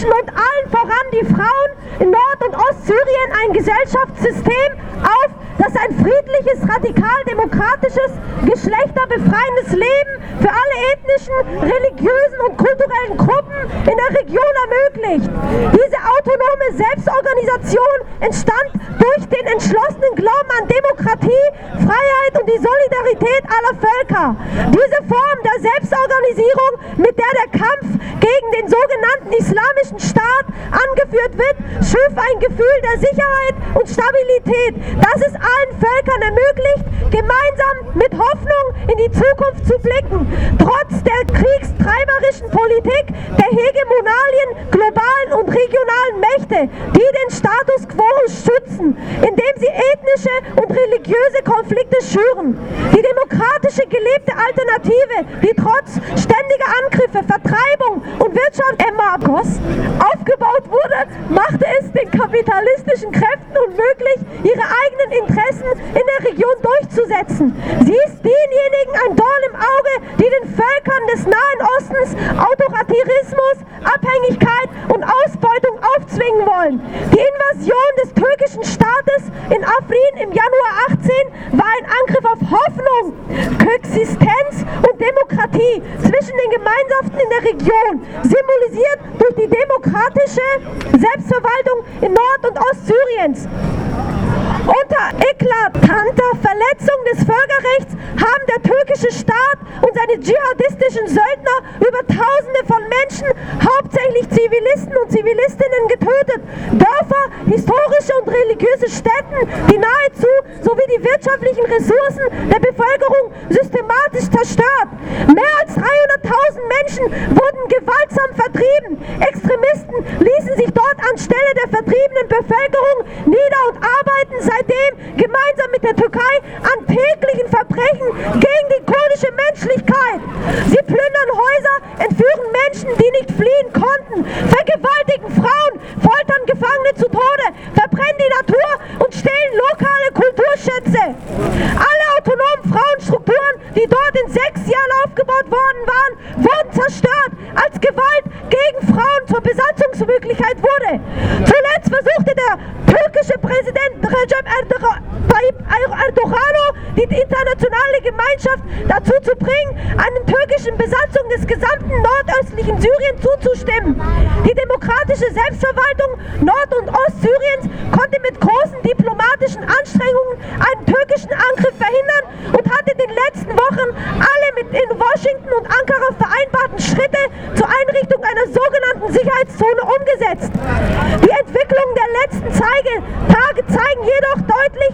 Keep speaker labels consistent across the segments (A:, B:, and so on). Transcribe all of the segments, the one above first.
A: Menschen und allen voran die Frauen in Nord- und Ostsyrien ein Gesellschaftssystem auf das ein friedliches, radikal-demokratisches, geschlechterbefreiendes Leben für alle ethnischen, religiösen und kulturellen Gruppen in der Region ermöglicht. Diese autonome Selbstorganisation entstand durch den entschlossenen Glauben an Demokratie, Freiheit und die Solidarität aller Völker. Diese Form der Selbstorganisierung, mit der der Kampf gegen den sogenannten Islamischen Staat angeführt wird, schuf ein Gefühl der Sicherheit und Stabilität, das es allen Völkern ermöglicht, gemeinsam mit Hoffnung in die Zukunft zu blicken, trotz der kriegstreiberischen Politik der Hegemonalien globalen und regionalen Mächte, die den Status quo schützen, indem sie ethnische und religiöse Konflikte schüren. Die demokratische gelebte Alternative, die trotz ständiger Angriffe, Vertreibung und Wirtschaftsembargos aufgebaut wurde, machte es den kapitalistischen Kräften unmöglich, ihre eigenen Interessen in der Region durchzusetzen. Sie ist denjenigen ein Dorn im Auge, die den Völkern des Nahen Ostens Autoritarismus, Abhängigkeit und Ausbeutung aufzwingen wollen. Die Invasion des türkischen Staates in Afrin im Januar 18 war ein Angriff auf Hoffnung, Koexistenz und Demokratie zwischen den Gemeinschaften in der Region, symbolisiert durch die demokratische Selbstverwaltung in Nord- und Ostsyriens. Unter eklatanter Verletzung des Völkerrechts haben der türkische Staat und seine dschihadistischen Söldner über Tausende von Menschen, hauptsächlich Zivilisten und Zivilistinnen, getötet. Dörfer, historische und religiöse Stätten, die nahezu sowie die wirtschaftlichen Ressourcen der Bevölkerung systematisch zerstört. Mehr als 300.000 Menschen wurden gewaltsam vertrieben. Extremisten ließen sich anstelle der vertriebenen Bevölkerung nieder und arbeiten seitdem gemeinsam mit der Türkei an täglichen Verbrechen gegen die kurdische Menschlichkeit. Sie plündern Häuser, entführen Menschen, die nicht fliehen konnten, vergewaltigen Frauen, foltern Gefangene zu Tode, verbrennen die Natur und stehlen lokale Kulturschätze. Alle Frauenstrukturen, die dort in sechs Jahren aufgebaut worden waren, wurden zerstört, als Gewalt gegen Frauen zur Besatzungsmöglichkeit wurde. Zuletzt versuchte der türkische Präsident Recep Erdogan die internationale Gemeinschaft dazu zu bringen, einer türkischen Besatzung des gesamten nordöstlichen Syrien zuzustimmen. Die demokratische Selbstverwaltung Nord- und Ostsyriens konnte mit großen diplomatischen Anstrengungen einen türkischen Angriff verhindern und hat in den letzten Wochen alle mit in Washington und Ankara vereinbarten Schritte zur Einrichtung einer sogenannten Sicherheitszone umgesetzt. Die Entwicklung der letzten Tage zeigen jedoch deutlich,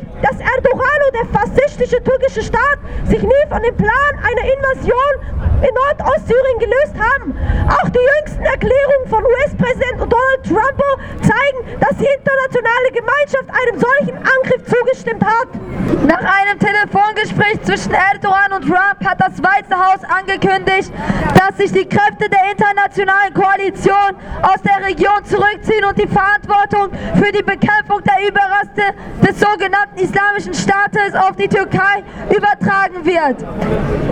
A: und der faschistische türkische Staat sich nie von dem Plan einer Invasion in Nordostsyrien gelöst haben. Auch die jüngsten Erklärungen von US-Präsident Donald Trump zeigen, dass die internationale Gemeinschaft einem solchen Angriff zugestimmt hat.
B: Nach einem Telefongespräch zwischen Erdogan und Trump hat das Weiße Haus angekündigt, dass sich die Kräfte der internationalen Koalition aus der Region zurückziehen und die Verantwortung für die Bekämpfung der Überreste des sogenannten Islamischen Staates auf die Türkei übertragen wird.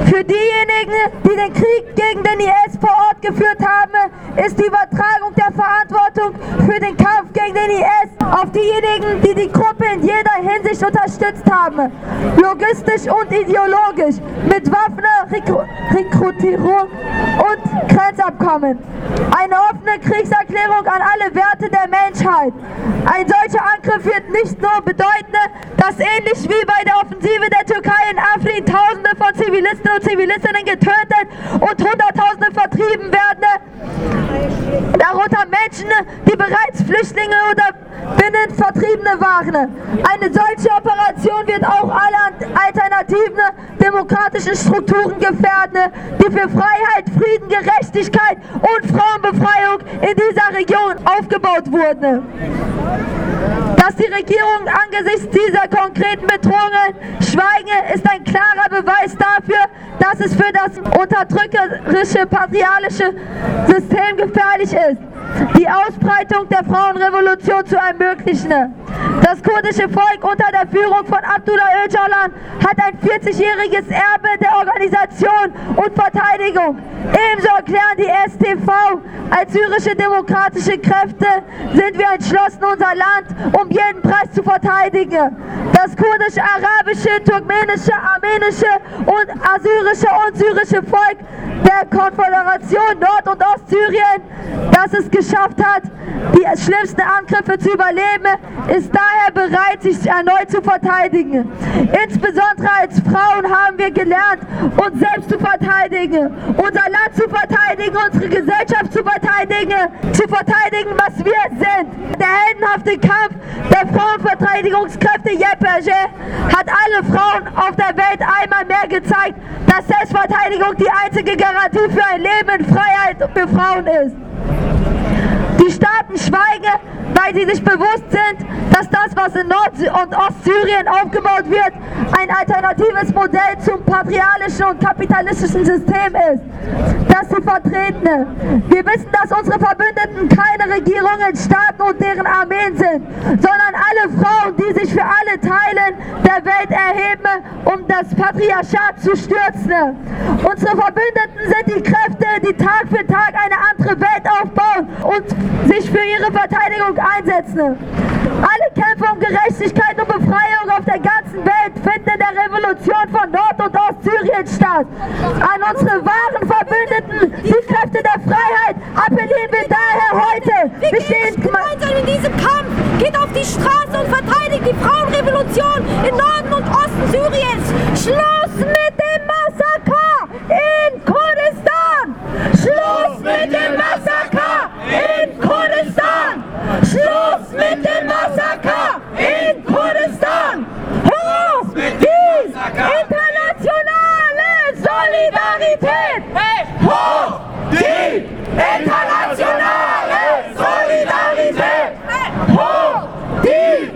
B: Für diejenigen, die den Krieg gegen den IS vor Ort geführt haben, ist die Übertragung der Verantwortung für den Kampf gegen den IS auf diejenigen, die die Gruppe in jeder Hinsicht unterstützt haben, logistisch und ideologisch, mit Waffen, Rekrutierung und Grenzabkommen. Eine offene Kriegserklärung an alle Werte der Menschheit. Ein solcher Angriff wird nicht nur bedeuten, dass ähnlich wie bei der Offensive der Türkei in Afrin Tausende von Zivilisten und Zivilistinnen getötet und Hunderttausende vertrieben werden, darunter Menschen, die bereits Flüchtlinge oder Binnenvertriebene waren. Eine solche Operation wird auch alle alternativen demokratischen Strukturen gefährden, die für Freiheit, Frieden, Gerechtigkeit und Frauenbefreiung in dieser Region aufgebaut wurden. Dass die Regierung angesichts dieser konkreten Bedrohungen schweigen, ist ein klarer Beweis dafür, dass es für das unterdrückerische patriarchische System gefährlich ist, die Ausbreitung der Frauenrevolution zu ermöglichen. Das kurdische Volk unter der Führung von Abdullah Öcalan hat ein 40-jähriges Erbe der Organisation und Verteidigung. Ebenso erklären die STV, als syrische demokratische Kräfte sind wir entschlossen, unser Land um jeden Preis zu verteidigen. Das kurdische, arabische, turkmenische, armenische und assyrische und syrische Volk der Konföderation Nord- und Ostsyrien, das es geschafft hat, die schlimmsten Angriffe zu überleben, ist daher bereit, sich erneut zu verteidigen. Insbesondere als Frauen haben wir gelernt, uns selbst zu verteidigen, unser Land zu verteidigen, unsere Gesellschaft zu verteidigen, zu verteidigen, was wir sind. Der heldenhafte Kampf der Frauenverteidigungskräfte YPG hat alle Frauen auf der Welt einmal mehr gezeigt, dass Selbstverteidigung die einzige Garantie für ein Leben in Freiheit für Frauen ist. Die Staaten schweigen, weil sie sich bewusst sind, dass das, was in Nord- und Ostsyrien aufgebaut wird, ein alternatives Modell zum patriarchalischen und kapitalistischen System ist, das sie vertreten. Wir wissen, dass unsere Verbündeten keine Regierungen, Staaten und deren Armeen sind, sondern alle Frauen, die sich für alle Teilen der Welt erheben, um das Patriarchat zu stürzen. Unsere Verbündeten sind die Kräfte, die Tag für Tag eine andere Welt aufbauen und sich für ihre Verteidigung einsetzen. Alle Kämpfe um Gerechtigkeit und Befreiung auf der ganzen Welt finden in der Revolution von Nord- und Ostsyrien statt. An unsere wahren Verbündeten, die Kräfte der Freiheit, appellieren wir daher heute.
C: Wir stehen gemeinsam in diesem Kampf. Die Straße und verteidigt die Frauenrevolution im Norden und Osten Syriens. Schluss mit dem Massaker in Kurdistan! Schluss mit dem Massaker in Kurdistan! Schluss mit dem Massaker in Kurdistan! Hoch die internationale Solidarität! Hoch die internationale Solidarität! Hoch die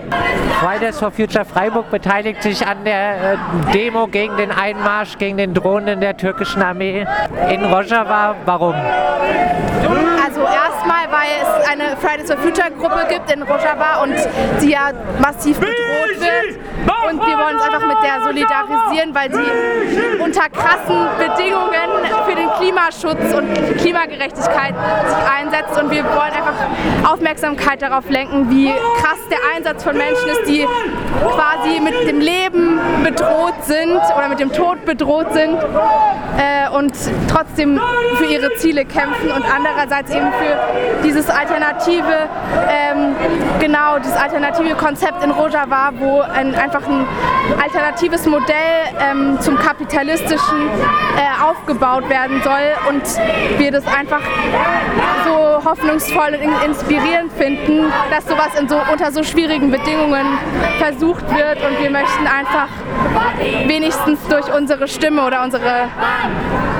D: Fridays for Future Freiburg beteiligt sich an der äh, Demo gegen den Einmarsch, gegen den Drohnen der türkischen Armee in Rojava. Warum?
A: Also erstmal, weil es eine Fridays for Future Gruppe gibt in Rojava und sie ja massiv bedroht wird. Und wir wollen uns einfach mit der solidarisieren, weil sie unter krassen Bedingungen für den Klimaschutz und Klimagerechtigkeit sich einsetzt. Und wir wollen einfach Aufmerksamkeit darauf lenken, wie krass der Einsatz von Menschen ist, die quasi mit dem Leben bedroht sind oder mit dem Tod bedroht sind äh, und trotzdem für ihre Ziele kämpfen und andererseits eben für dieses alternative, ähm, genau, dieses alternative Konzept in Rojava, wo ein, einfach ein alternatives Modell ähm, zum kapitalistischen äh, aufgebaut werden soll und wir das einfach so hoffnungsvoll und in- inspirierend finden, dass sowas so, unter so schwierigen Bedingungen versucht wird und wir möchten einfach wenigstens durch unsere Stimme oder unsere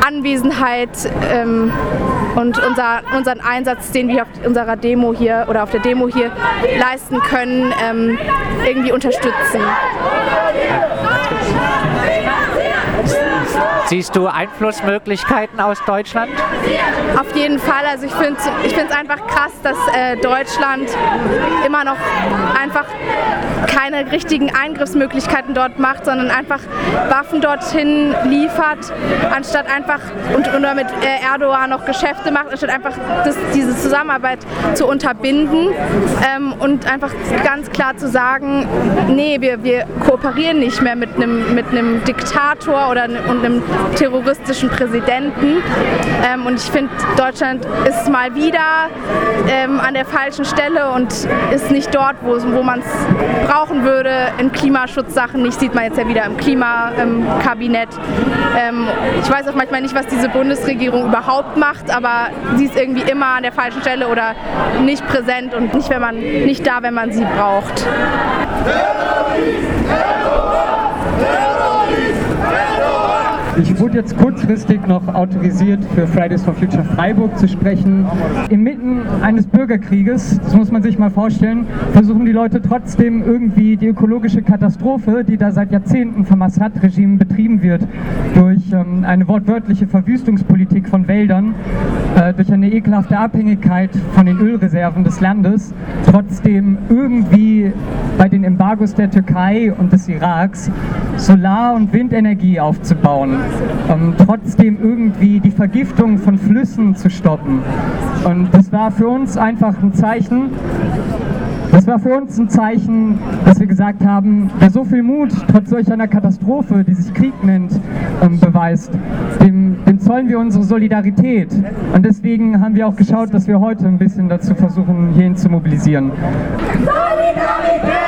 A: Anwesenheit ähm, und unser, unseren Einsatz, den wir auf unserer Demo hier oder auf der Demo hier leisten können, ähm, irgendwie unterstützen.
D: Siehst du Einflussmöglichkeiten aus Deutschland?
A: Auf jeden Fall. Also ich finde es einfach krass, dass äh, Deutschland immer noch einfach keine richtigen Eingriffsmöglichkeiten dort macht, sondern einfach Waffen dorthin liefert, anstatt einfach und, und damit äh, Erdogan noch Geschäfte macht, anstatt einfach das, diese Zusammenarbeit zu unterbinden ähm, und einfach ganz klar zu sagen, nee, wir, wir kooperieren nicht mehr mit einem mit Diktator oder ne- und einem terroristischen Präsidenten. Ähm, und ich finde, Deutschland ist mal wieder ähm, an der falschen Stelle und ist nicht dort, wo, wo man es brauchen würde. In Klimaschutzsachen nicht, sieht man jetzt ja wieder im Klimakabinett. Ähm, ich weiß auch manchmal nicht, was diese Bundesregierung überhaupt macht, aber sie ist irgendwie immer an der falschen Stelle oder nicht präsent und nicht, wenn man, nicht da, wenn man sie braucht.
E: Ich wurde jetzt kurzfristig noch autorisiert, für Fridays for Future Freiburg zu sprechen. Inmitten eines Bürgerkrieges, das muss man sich mal vorstellen, versuchen die Leute trotzdem irgendwie die ökologische Katastrophe, die da seit Jahrzehnten vom Assad-Regime betrieben wird, durch ähm, eine wortwörtliche Verwüstungspolitik von Wäldern, äh, durch eine ekelhafte Abhängigkeit von den Ölreserven des Landes, trotzdem irgendwie bei den Embargos der Türkei und des Iraks Solar- und Windenergie aufzubauen, ähm, trotzdem irgendwie die Vergiftung von Flüssen zu stoppen. Und das war für uns einfach ein Zeichen, das war für uns ein Zeichen, dass wir gesagt haben, wer so viel Mut trotz solch einer Katastrophe, die sich Krieg nennt, ähm, beweist, dem, dem zollen wir unsere Solidarität. Und deswegen haben wir auch geschaut, dass wir heute ein bisschen dazu versuchen, hierhin zu mobilisieren.
A: Solidarität!